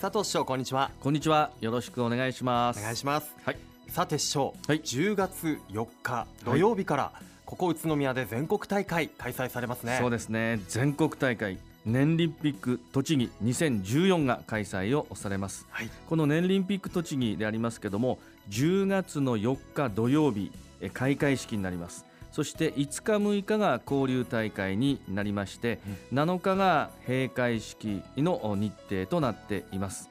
佐藤師匠こんにちは。こんにちは。よろしくお願いしまおす願いします。はい。さて師匠、はい。10月4日土曜日から、ここ宇都宮で全国大会開催されますね。そうですね。全国大会年リンピック栃木2014が開催をされます。はい。この年リンピック栃木でありますけども10月の4日土曜日え開会式になりますそして5日6日が交流大会になりまして、7日が閉会式の日程となっています。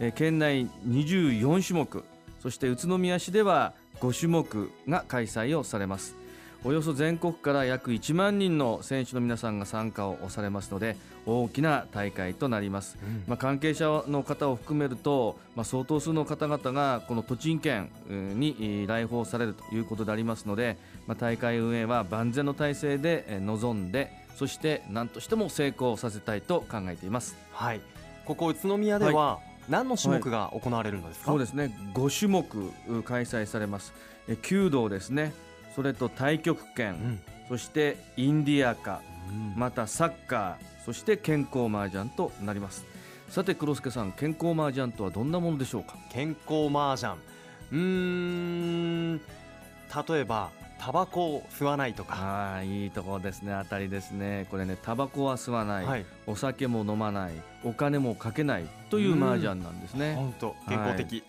え県内24種目そして宇都宮市では5種目が開催をされますおよそ全国から約1万人の選手の皆さんが参加をされますので大きな大会となります、うん。まあ、関係者の方を含めると、まあ、相当数の方々がこの栃木県えーにえー来訪されるということでありますので、まあ、大会運営は万全の体制でえー臨んでそして何としても成功させたいと考えています。はい。ここ宇都宮では、何の種目が行われるのですか、そうですね。5種目う開催されます。え弓道ですねそれと太極拳、うん。そしてインディアカうんまたサッカーそして健康麻雀となります。さて黒助さん健康麻雀とはどんなものでしょうか？健康麻雀。うーん例えばタバコを吸わないとか。ああいいところですね。当たりですね。これねタバコは吸わない、はい。お酒も飲まない。お金もかけないという麻雀なんですね、本当健康的、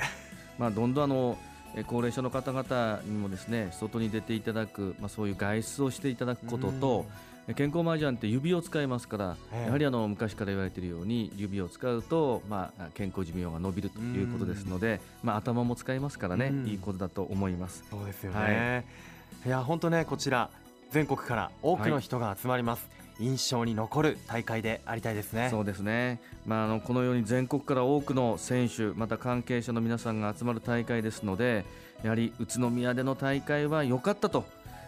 まあどんどんあのえ高齢者の方々にもですね外に出ていただく、まあ、そういう外出をしていただくことと、え健康麻雀って指を使いますから、ええやはりあの昔から言われているように指を使うと、まあ、健康寿命が伸びるということですので、まあ、頭も使いますからね、うん。いいことだと思います。そうですよね、い、や本当ねこちら全国から多くのはい。人が集まります、印象に残る大会でありたいですね。そうですね、まあ、あのこのように全国から多くの選手また関係者の皆さんが集まる大会ですのでやはり宇都宮での大会は良かったと、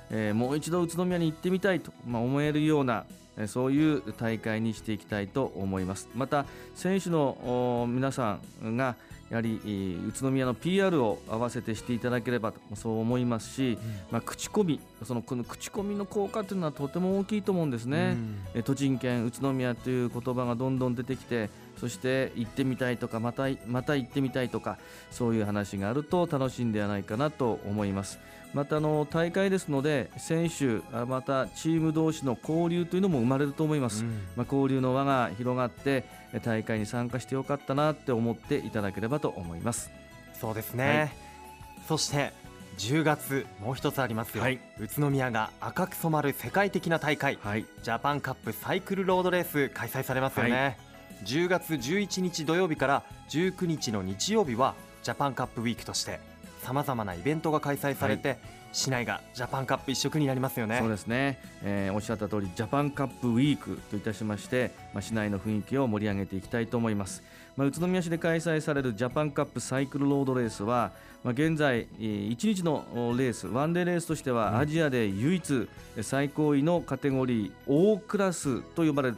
えーもう一度宇都宮に行ってみたいと、まあ、思えるようなそういう大会にしていきたいと思います。また選手のお皆さんがやはりえー宇都宮の PR を合わせてしていただければとそう思いますし、まあ、口コミそのこの口コミの効果というのはとても大きいと思うんですね。うん。えー栃木県宇都宮という言葉がどんどん出てきてそして行ってみたいとかまたまた行ってみたいとかそういう話があると楽しいんではないかなと思います。またあの大会ですので選手あまたチーム同士の交流というのも生まれると思います、うん。まあ、交流の輪が広がってえー大会に参加してよかったなって思っていただければと思います。そうですね、はい。そして10月もう一つありますよ、はい。宇都宮が赤く染まる世界的な大会。はい。ジャパンカップサイクルロードレース開催されますよね、は10月11日土曜日から19日の日曜日はジャパンカップウィークとしてさまざまなイベントが開催されて、市内がジャパンカップ一色になりますよね。そうですね、えーおっしゃった通りジャパンカップウィークといたしまして、まあ、市内の雰囲気を盛り上げていきたいと思います、まあ、宇都宮市で開催されるジャパンカップサイクルロードレースは、まあ、現在1日のおレースワンデーレースとしてはアジアで唯一最高位のカテゴリー O クラスと呼ばれる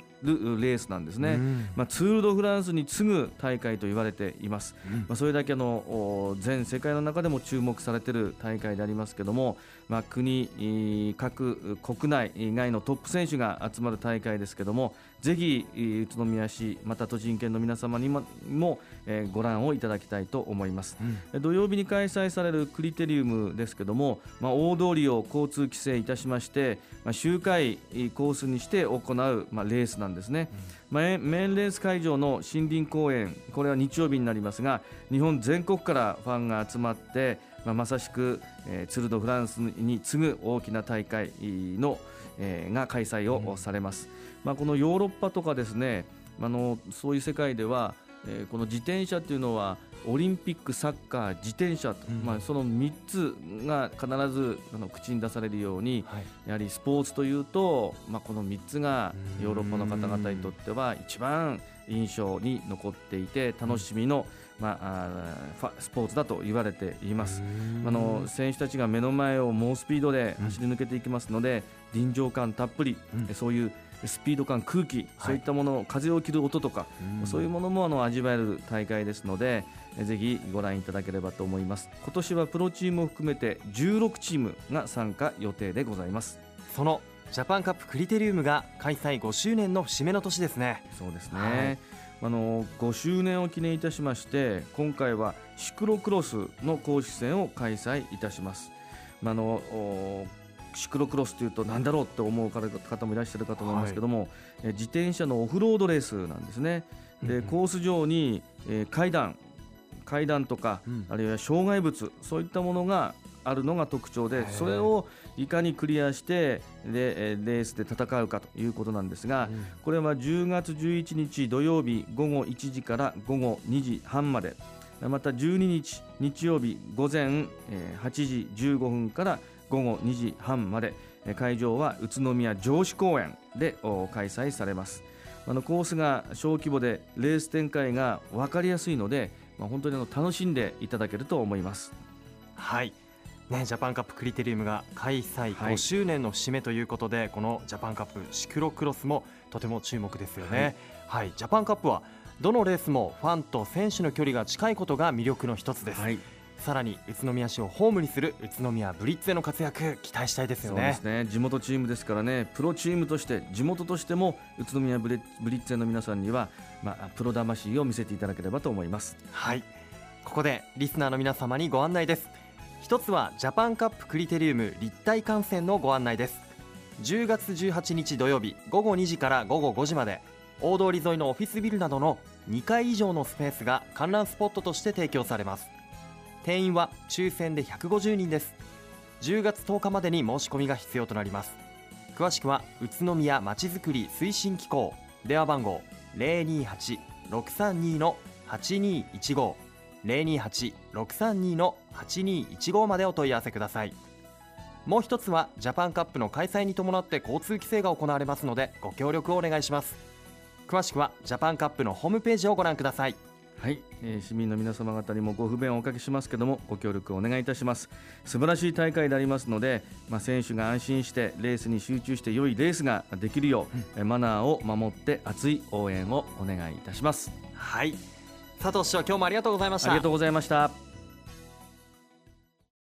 レースなんですね、うん。まあ、ツール・ド・フランスに次ぐ大会と言われています、うん。まあ、それだけあのお全世界の中でも注目されている大会でありますけども、まあ、国、えー各国内外のトップ選手が集まる大会ですけどもぜひえー宇都宮市また栃木県の皆様にもも、えーご覧をいただきたいと思います。うん。土曜日に開催されるクリテリウムですけども、まあ、大通りを交通規制いたしまして、まあ、周回コースにして行う、まあ、レースなんですね、まあえメインレース会場の森林公園これは日曜日になりますが日本全国からファンが集まって、まあ、まさしく、えーツール・ド・フランスに次ぐ大きな大会の、えーが開催をされます、まあ、このヨーロッパとかですねあのそういう世界では、えーこの自転車っていうのはオリンピック、サッカー、自転車と、うん。まあ、その3つが必ずあの口に出されるようにはい。やはりスポーツというと、まあ、この3つがうんヨーロッパの方々にとっては一番印象に残っていて楽しみの、まあ、あーファスポーツだと言われています。あの選手たちが目の前を猛スピードで走り抜けていきますので、臨場感たっぷり、うんそういうスピード感、空気、そういったもの、風を切る音とか、そういうものもあの味わえる大会ですので、えぜひご覧いただければと思います。今年はプロチームを含めて16チームが参加予定でございます。そのジャパンカップクリテリウムが開催5周年の節目の年ですねそうですね。はいあの5周年を記念いたしまして今回はシクロクロスの公式戦を開催いたします。まあのシクロクロスというと何だろうって思う方もいらっしゃるかと思いますけども、はい、自転車のオフロードレースなんですね。でコース上に、えー、階段階段とか、うん、あるいは障害物そういったものがあるのが特徴でそれをいかにクリアしてでレースで戦うかということなんですが、これは10月11日土曜日午後1時から午後2時半まで。また12日日曜日午前8時15分から午後2時半まで。会場は宇都宮城址公園で開催されます。あのコースが小規模でレース展開が分かりやすいので、まあ、本当にあの楽しんでいただけると思います。はい。ね、ジャパンカップクリテリウムが開催5周年の節目ということで、はい、このジャパンカップシクロクロスもとても注目ですよね、はい、はい、ジャパンカップはどのレースもファンと選手の距離が近いことが魅力の一つです、はい、さらに宇都宮市をホームにする宇都宮ブリッツへの活躍期待したいですよね、ね、地元チームですからね。プロチームとして地元としても宇都宮ブリッツへの皆さんには、まあ、プロ魂を見せていただければと思います。はい。ここでリスナーの皆様にご案内です。一つはジャパンカップクリテリウム立体観戦のご案内です。10月18日土曜日午後2時から午後5時まで大通り沿いのオフィスビルなどの2階以上のスペースが観覧スポットとして提供されます定員は抽選で150人です。10月10日までに申し込みが必要となります。詳しくは宇都宮まちづくり推進機構電話番号028-632-8215 028-632-8215までお問い合わせください。もう一つはジャパンカップの開催に伴って交通規制が行われますのでご協力をお願いします。詳しくはジャパンカップのホームページをご覧ください。はい、えー、市民の皆様方にもご不便をおかけしますけどもご協力をお願いいたします。素晴らしい大会でありますので、まあ、選手が安心してレースに集中して良いレースができるよう、うん、マナーを守って熱い応援をお願いいたします。はい。佐藤市長今日もありがとうございました。ありがとうございました